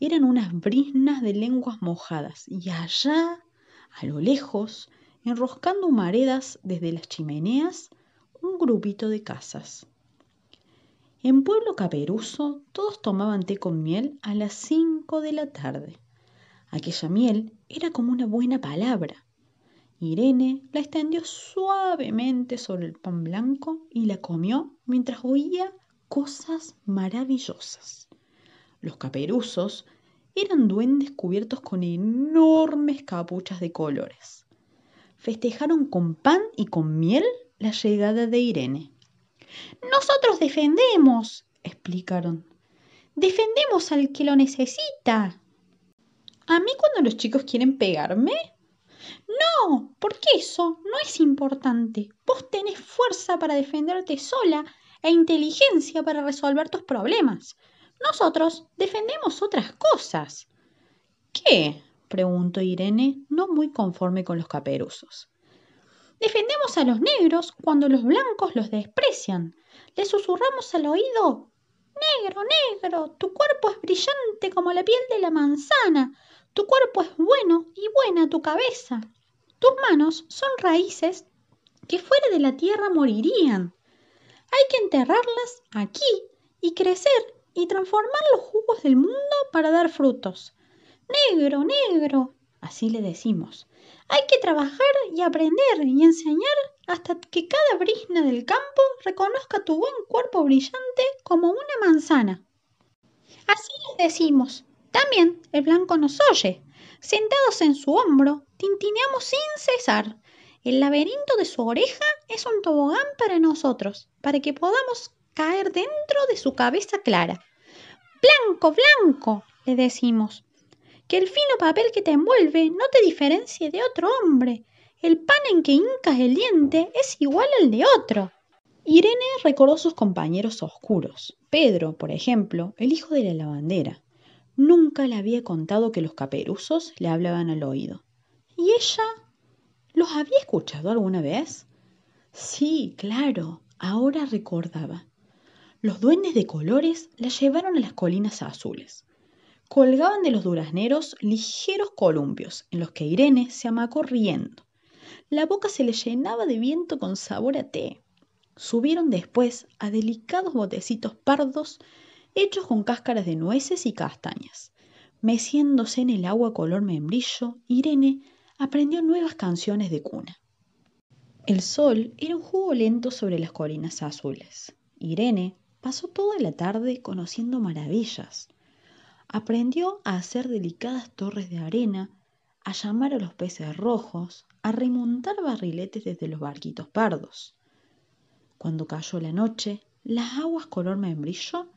eran unas brisnas de lenguas mojadas y allá, a lo lejos, enroscando humaredas desde las chimeneas, un grupito de casas. En Pueblo Caperuso todos tomaban té con miel a las cinco de la tarde. Aquella miel era como una buena palabra. Irene la extendió suavemente sobre el pan blanco y la comió mientras oía cosas maravillosas. Los caperuzos eran duendes cubiertos con enormes capuchas de colores. Festejaron con pan y con miel la llegada de Irene. Nosotros defendemos, explicaron. Defendemos al que lo necesita. ¿A mí cuando los chicos quieren pegarme? No, porque eso no es importante. Vos tenés fuerza para defenderte sola e inteligencia para resolver tus problemas. Nosotros defendemos otras cosas. ¿Qué? preguntó Irene, no muy conforme con los caperuzos. Defendemos a los negros cuando los blancos los desprecian. Les susurramos al oído Negro, negro, tu cuerpo es brillante como la piel de la manzana, tu cuerpo es bueno y buena tu cabeza. Tus manos son raíces que fuera de la tierra morirían. Hay que enterrarlas aquí y crecer y transformar los jugos del mundo para dar frutos. Negro, negro, así le decimos. Hay que trabajar y aprender y enseñar hasta que cada brisna del campo reconozca tu buen cuerpo brillante como una manzana. Así les decimos. También el blanco nos oye. Sentados en su hombro, tintineamos sin cesar. El laberinto de su oreja es un tobogán para nosotros, para que podamos caer dentro de su cabeza clara. Blanco, blanco, le decimos. Que el fino papel que te envuelve no te diferencie de otro hombre. El pan en que hincas el diente es igual al de otro. Irene recordó sus compañeros oscuros. Pedro, por ejemplo, el hijo de la lavandera. Nunca le había contado que los caperuzos le hablaban al oído. ¿Y ella? ¿Los había escuchado alguna vez? Sí, claro, ahora recordaba. Los duendes de colores la llevaron a las colinas azules. Colgaban de los durazneros ligeros columpios en los que Irene se amacó riendo. La boca se le llenaba de viento con sabor a té. Subieron después a delicados botecitos pardos hechos con cáscaras de nueces y castañas. Meciéndose en el agua color membrillo, Irene aprendió nuevas canciones de cuna. El sol era un jugo lento sobre las colinas azules. Irene Pasó toda la tarde conociendo maravillas. Aprendió a hacer delicadas torres de arena, a llamar a los peces rojos, a remontar barriletes desde los barquitos pardos. Cuando cayó la noche, las aguas color membrillo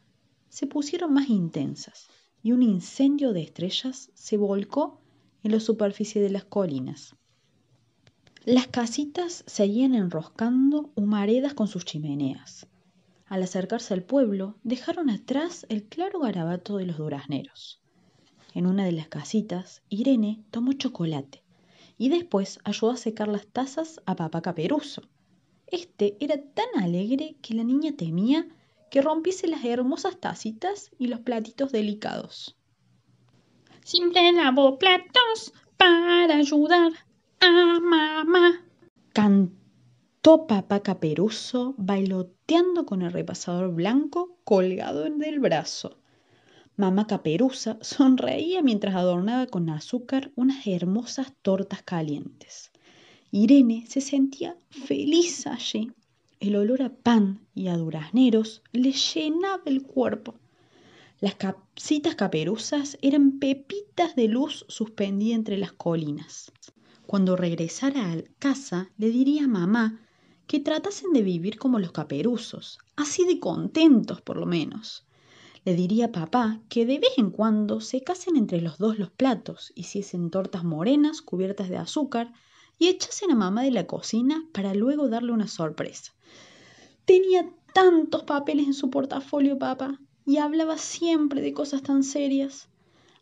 se pusieron más intensas y un incendio de estrellas se volcó en la superficie de las colinas. Las casitas seguían enroscando humaredas con sus chimeneas. Al acercarse al pueblo, dejaron atrás el claro garabato de los durazneros. En una de las casitas, Irene tomó chocolate y después ayudó a secar las tazas a papá Caperuso. Este era tan alegre que la niña temía que rompiese las hermosas tacitas y los platitos delicados. Siempre lavo platos para ayudar a mamá. Cantó papá Caperuso bailoteando con el repasador blanco colgado del brazo. Mamá Caperuza *laughs* sonreía mientras adornaba con azúcar unas hermosas tortas calientes. Irene se sentía feliz allí. El olor a pan y a durazneros le llenaba el cuerpo. Las casitas caperuzas eran pepitas de luz suspendidas entre las colinas. Cuando regresara a casa le diría a mamá que tratasen de vivir como los caperuzos, así de contentos por lo menos. Le diría a papá que de vez en cuando se casen entre los dos los platos, hiciesen tortas morenas cubiertas de azúcar y echasen a mamá de la cocina para luego darle una sorpresa. Tenía tantos papeles en su portafolio, papá, y hablaba siempre de cosas tan serias.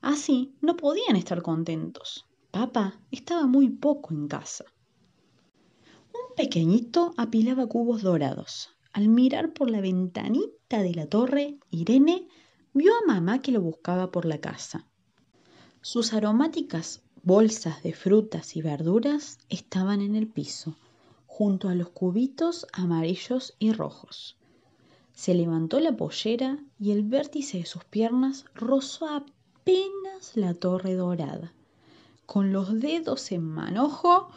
Así no podían estar contentos. Papá estaba muy poco en casa pequeñito apilaba cubos dorados. Al mirar por la ventanita de la torre, Irene vio a mamá que lo buscaba por la casa. Sus aromáticas bolsas de frutas y verduras estaban en el piso, junto a los cubitos amarillos y rojos. Se levantó la pollera y el vértice de sus piernas rozó apenas la torre dorada. Con los dedos en manojo,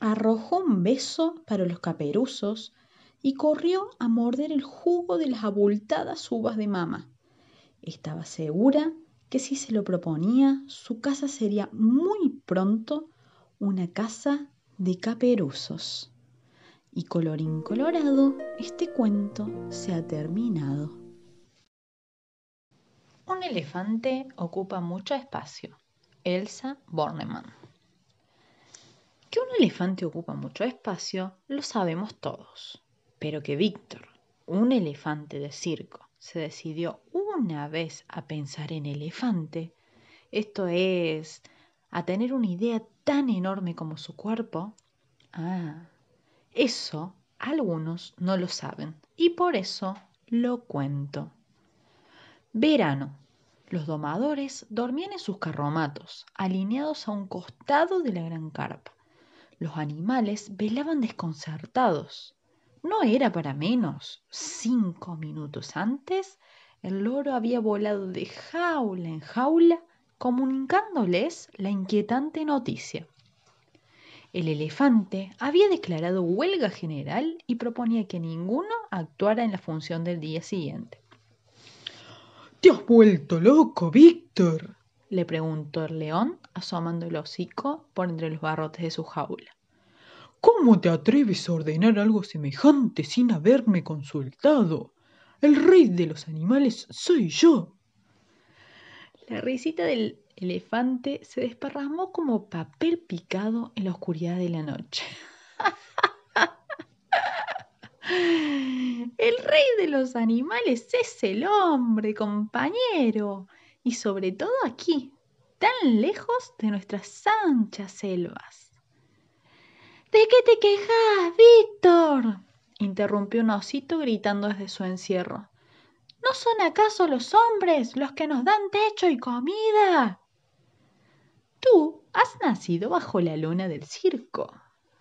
arrojó un beso para los caperuzos y corrió a morder el jugo de las abultadas uvas de mamá. Estaba segura que si se lo proponía, su casa sería muy pronto una casa de caperuzos. Y colorín colorado, este cuento se ha terminado. Un elefante ocupa mucho espacio. Elsa Bornemann. Que un elefante ocupa mucho espacio lo sabemos todos, pero que Víctor, un elefante de circo, se decidió una vez a pensar en elefante, esto es, a tener una idea tan enorme como su cuerpo, ah, eso algunos no lo saben y por eso lo cuento. Verano. Los domadores dormían en sus carromatos, alineados a un costado de la gran carpa. Los animales velaban desconcertados. No era para menos. Cinco minutos antes, el loro había volado de jaula en jaula, comunicándoles la inquietante noticia. El elefante había declarado huelga general y proponía que ninguno actuara en la función del día siguiente. ¿Te has vuelto loco, Víctor? Le preguntó el león, asomando el hocico por entre los barrotes de su jaula. ¿Cómo te atreves a ordenar algo semejante sin haberme consultado? El rey de los animales soy yo. La risita del elefante se desparramó como papel picado en la oscuridad de la noche. *laughs* El rey de los animales es el hombre, compañero, y sobre todo aquí, tan lejos de nuestras anchas selvas. ¿De qué te quejas, Víctor? interrumpió un osito gritando desde su encierro. ¿No son acaso los hombres los que nos dan techo y comida? Tú has nacido bajo la luna del circo,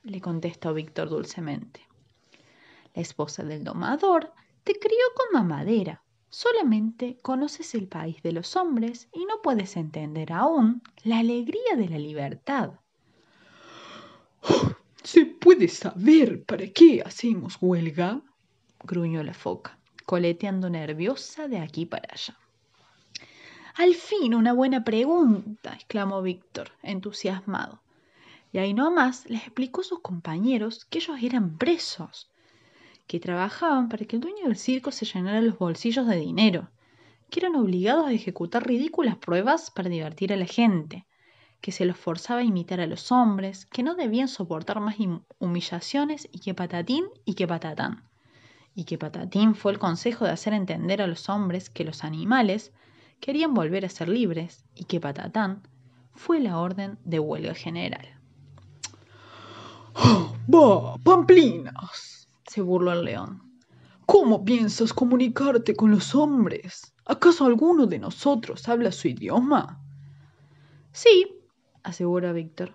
le contestó Víctor dulcemente. La esposa del domador te crió con mamadera. Solamente conoces el país de los hombres y no puedes entender aún la alegría de la libertad. *gasps* ¿Se puede saber para qué hacemos huelga? gruñó la foca, coleteando nerviosa de aquí para allá. Al fin una buena pregunta, exclamó Víctor, entusiasmado. Y ahí nomás les explicó a sus compañeros que ellos eran presos, que trabajaban para que el dueño del circo se llenara los bolsillos de dinero, que eran obligados a ejecutar ridículas pruebas para divertir a la gente, que se los forzaba a imitar a los hombres, que no debían soportar más humillaciones y que patatín y que patatán. Y que patatín fue el consejo de hacer entender a los hombres que los animales querían volver a ser libres y que patatán fue la orden de huelga general. *gasps* ¡Oh. ¡Pamplinas! Se burló el león. ¿Cómo piensas comunicarte con los hombres? ¿Acaso alguno de nosotros habla su idioma? Sí, asegura Víctor.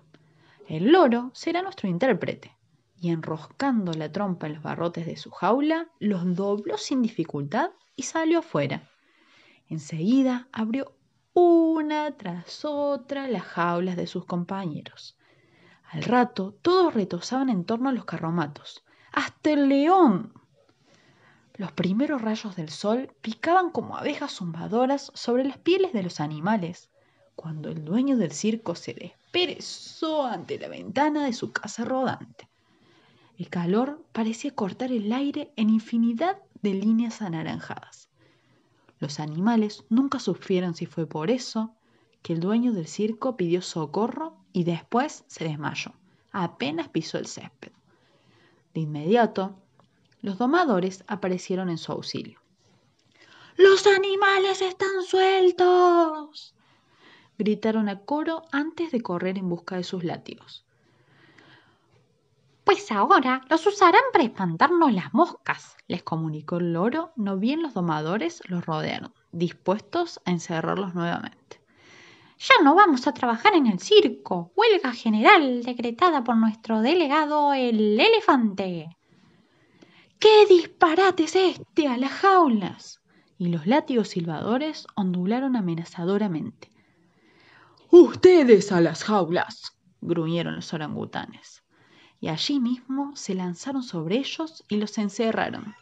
El loro será nuestro intérprete. Y enroscando la trompa en los barrotes de su jaula, los dobló sin dificultad y salió afuera. Enseguida abrió una tras otra las jaulas de sus compañeros. Al rato todos retosaban en torno a los carromatos. ¡Hasta el león! Los primeros rayos del sol picaban como abejas zumbadoras sobre las pieles de los animales cuando el dueño del circo se desperezó ante la ventana de su casa rodante. El calor parecía cortar el aire en infinidad de líneas anaranjadas. Los animales nunca sufrieron si fue por eso que el dueño del circo pidió socorro y después se desmayó, apenas pisó el césped. De inmediato, los domadores aparecieron en su auxilio. ¡Los animales están sueltos! gritaron a coro antes de correr en busca de sus látigos. Pues ahora los usarán para espantarnos las moscas, les comunicó el loro, no bien los domadores los rodearon, dispuestos a encerrarlos nuevamente. Ya no vamos a trabajar en el circo. Huelga general decretada por nuestro delegado el elefante. ¿Qué disparate es este a las jaulas? Y los látigos silbadores ondularon amenazadoramente. Ustedes a las jaulas, gruñeron los orangutanes. Y allí mismo se lanzaron sobre ellos y los encerraron.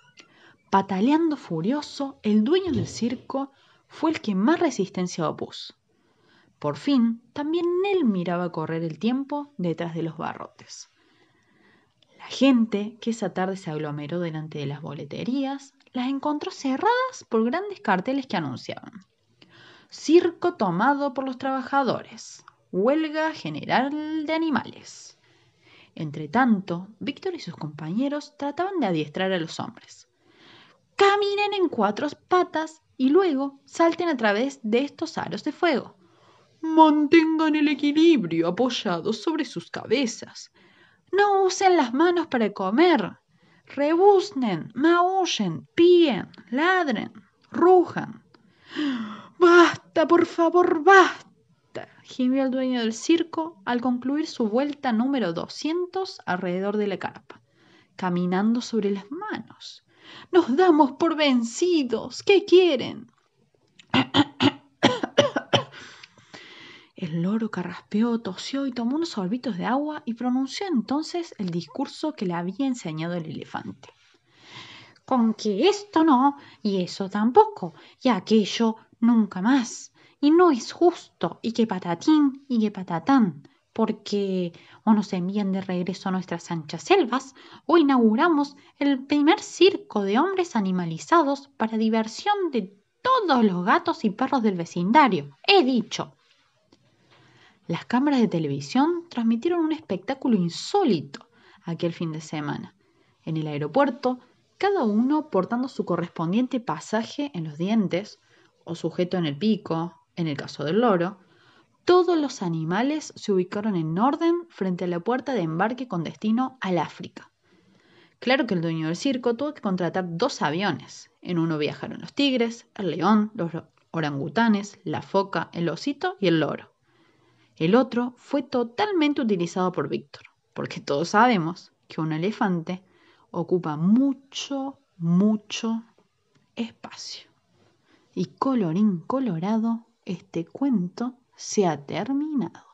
Pataleando furioso, el dueño del circo fue el que más resistencia opuso. Por fin, también él miraba correr el tiempo detrás de los barrotes. La gente que esa tarde se aglomeró delante de las boleterías las encontró cerradas por grandes carteles que anunciaban. Circo tomado por los trabajadores. Huelga general de animales. Entretanto, Víctor y sus compañeros trataban de adiestrar a los hombres. Caminen en cuatro patas y luego salten a través de estos aros de fuego. Mantengan el equilibrio apoyados sobre sus cabezas. No usen las manos para comer. Rebuznen, maullen, píen, ladren, rujan. Basta, por favor, basta, gimió el dueño del circo al concluir su vuelta número 200 alrededor de la carpa, caminando sobre las manos. Nos damos por vencidos. ¿Qué quieren? El loro carraspeó, tosió y tomó unos sorbitos de agua y pronunció entonces el discurso que le había enseñado el elefante. Con que esto no, y eso tampoco, y aquello nunca más, y no es justo, y que patatín, y que patatán, porque o nos envían de regreso a nuestras anchas selvas, o inauguramos el primer circo de hombres animalizados para diversión de todos los gatos y perros del vecindario. He dicho. Las cámaras de televisión transmitieron un espectáculo insólito aquel fin de semana. En el aeropuerto, cada uno portando su correspondiente pasaje en los dientes o sujeto en el pico, en el caso del loro, todos los animales se ubicaron en orden frente a la puerta de embarque con destino al África. Claro que el dueño del circo tuvo que contratar dos aviones. En uno viajaron los tigres, el león, los orangutanes, la foca, el osito y el loro. El otro fue totalmente utilizado por Víctor, porque todos sabemos que un elefante ocupa mucho, mucho espacio. Y colorín colorado, este cuento se ha terminado.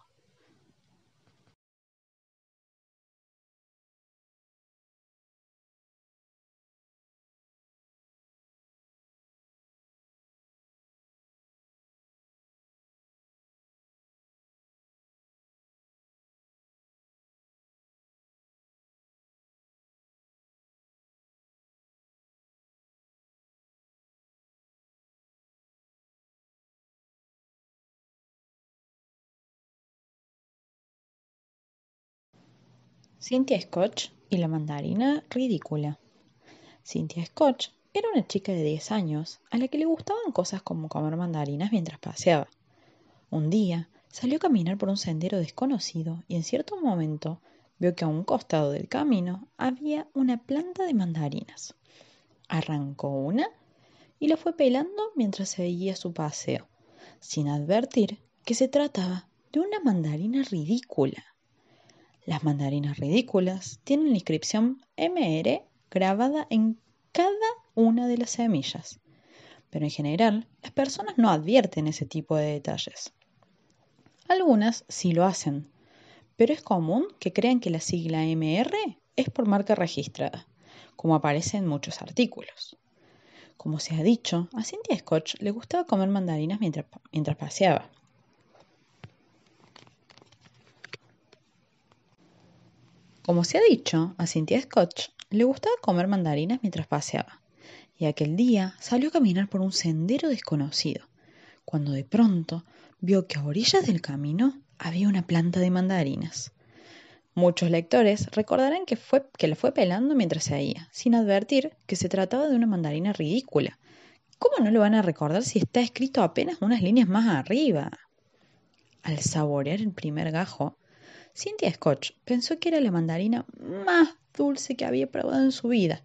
Cynthia Scotch y la mandarina ridícula. Cynthia Scotch era una chica de 10 años a la que le gustaban cosas como comer mandarinas mientras paseaba. Un día salió a caminar por un sendero desconocido y en cierto momento vio que a un costado del camino había una planta de mandarinas. Arrancó una y la fue pelando mientras seguía su paseo, sin advertir que se trataba de una mandarina ridícula. Las mandarinas ridículas tienen la inscripción MR grabada en cada una de las semillas, pero en general las personas no advierten ese tipo de detalles. Algunas sí lo hacen, pero es común que crean que la sigla MR es por marca registrada, como aparece en muchos artículos. Como se ha dicho, a Cynthia Scotch le gustaba comer mandarinas mientras, mientras paseaba. Como se ha dicho, a Cynthia Scotch le gustaba comer mandarinas mientras paseaba, y aquel día salió a caminar por un sendero desconocido, cuando de pronto vio que a orillas del camino había una planta de mandarinas. Muchos lectores recordarán que, fue, que la fue pelando mientras se iba, sin advertir que se trataba de una mandarina ridícula. ¿Cómo no lo van a recordar si está escrito apenas unas líneas más arriba? Al saborear el primer gajo, Cynthia Scotch pensó que era la mandarina más dulce que había probado en su vida,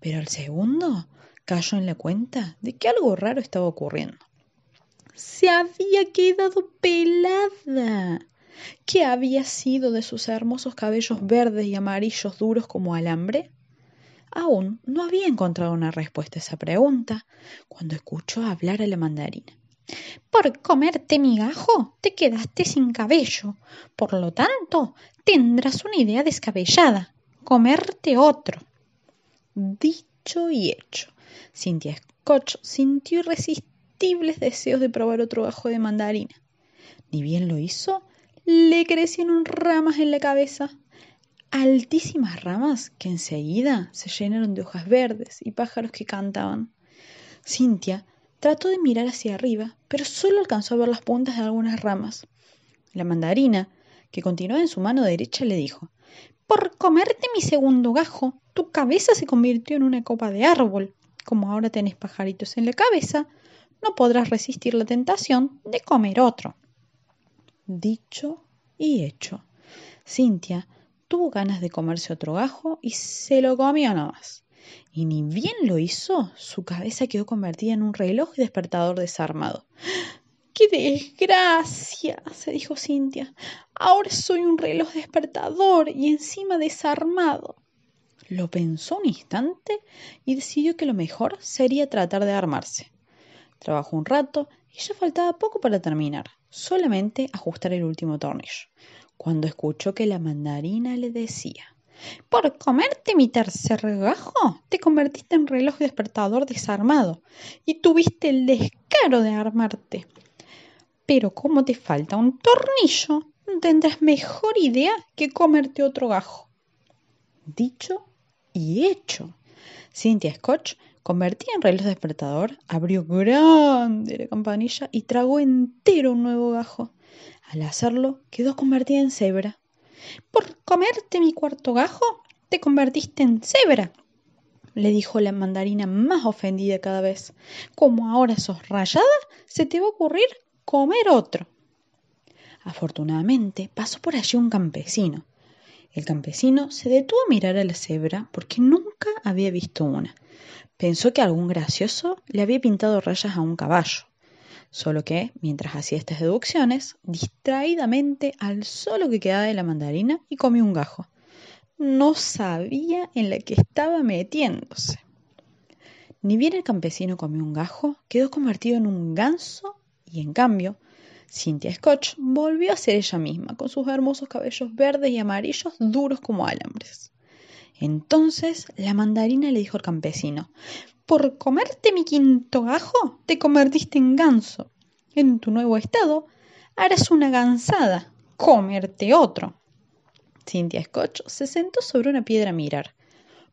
pero al segundo cayó en la cuenta de que algo raro estaba ocurriendo. Se había quedado pelada. ¿Qué había sido de sus hermosos cabellos verdes y amarillos duros como alambre? Aún no había encontrado una respuesta a esa pregunta cuando escuchó hablar a la mandarina. Por comerte migajo te quedaste sin cabello. Por lo tanto, tendrás una idea descabellada. Comerte otro. Dicho y hecho, Cynthia Scotch sintió irresistible irresistibles deseos de probar otro gajo de mandarina. Ni bien lo hizo, le crecieron ramas en la cabeza, altísimas ramas que enseguida se llenaron de hojas verdes y pájaros que cantaban. Cintia trató de mirar hacia arriba, pero solo alcanzó a ver las puntas de algunas ramas. La mandarina, que continuaba en su mano derecha, le dijo Por comerte mi segundo gajo, tu cabeza se convirtió en una copa de árbol. Como ahora tenés pajaritos en la cabeza, no podrás resistir la tentación de comer otro. Dicho y hecho. Cintia tuvo ganas de comerse otro gajo y se lo comió nomás. Y ni bien lo hizo, su cabeza quedó convertida en un reloj despertador desarmado. *gasps* ¡Qué desgracia! se dijo Cintia. Ahora soy un reloj despertador y encima desarmado. Lo pensó un instante y decidió que lo mejor sería tratar de armarse. Trabajó un rato y ya faltaba poco para terminar, solamente ajustar el último tornillo, cuando escuchó que la mandarina le decía por comerte mi tercer gajo, te convertiste en reloj despertador desarmado y tuviste el descaro de armarte. Pero como te falta un tornillo, tendrás mejor idea que comerte otro gajo. Dicho y hecho. Cynthia Scotch, convertida en reloj despertador, abrió grande la campanilla y tragó entero un nuevo gajo. Al hacerlo, quedó convertida en cebra. Por comerte mi cuarto gajo, te convertiste en cebra, le dijo la mandarina más ofendida cada vez. Como ahora sos rayada, se te va a ocurrir comer otro. Afortunadamente pasó por allí un campesino. El campesino se detuvo a mirar a la cebra porque nunca había visto una. Pensó que algún gracioso le había pintado rayas a un caballo. Solo que, mientras hacía estas deducciones, distraídamente alzó lo que quedaba de la mandarina y comió un gajo. No sabía en la que estaba metiéndose. Ni bien el campesino comió un gajo, quedó convertido en un ganso y, en cambio, Cynthia Scotch volvió a ser ella misma, con sus hermosos cabellos verdes y amarillos duros como alambres. Entonces la mandarina le dijo al campesino por comerte mi quinto gajo, te convertiste en ganso. En tu nuevo estado, harás una gansada, comerte otro. Cynthia Scotch se sentó sobre una piedra a mirar,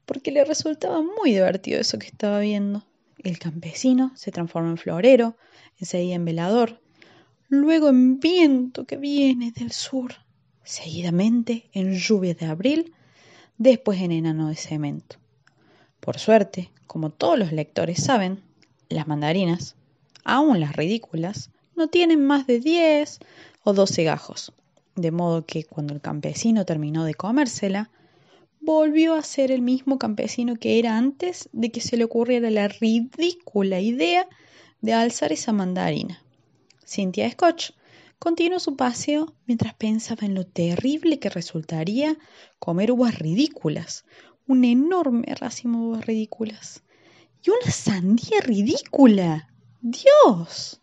porque le resultaba muy divertido eso que estaba viendo. El campesino se transformó en florero, enseguida en velador, luego en viento que viene del sur, seguidamente en lluvia de abril, después en enano de cemento. Por suerte, como todos los lectores saben, las mandarinas, aun las ridículas, no tienen más de 10 o 12 gajos, de modo que cuando el campesino terminó de comérsela, volvió a ser el mismo campesino que era antes de que se le ocurriera la ridícula idea de alzar esa mandarina. Cynthia Scotch continuó su paseo mientras pensaba en lo terrible que resultaría comer uvas ridículas, un enorme racimo de uvas ridículas. Y una sandía ridícula. Dios.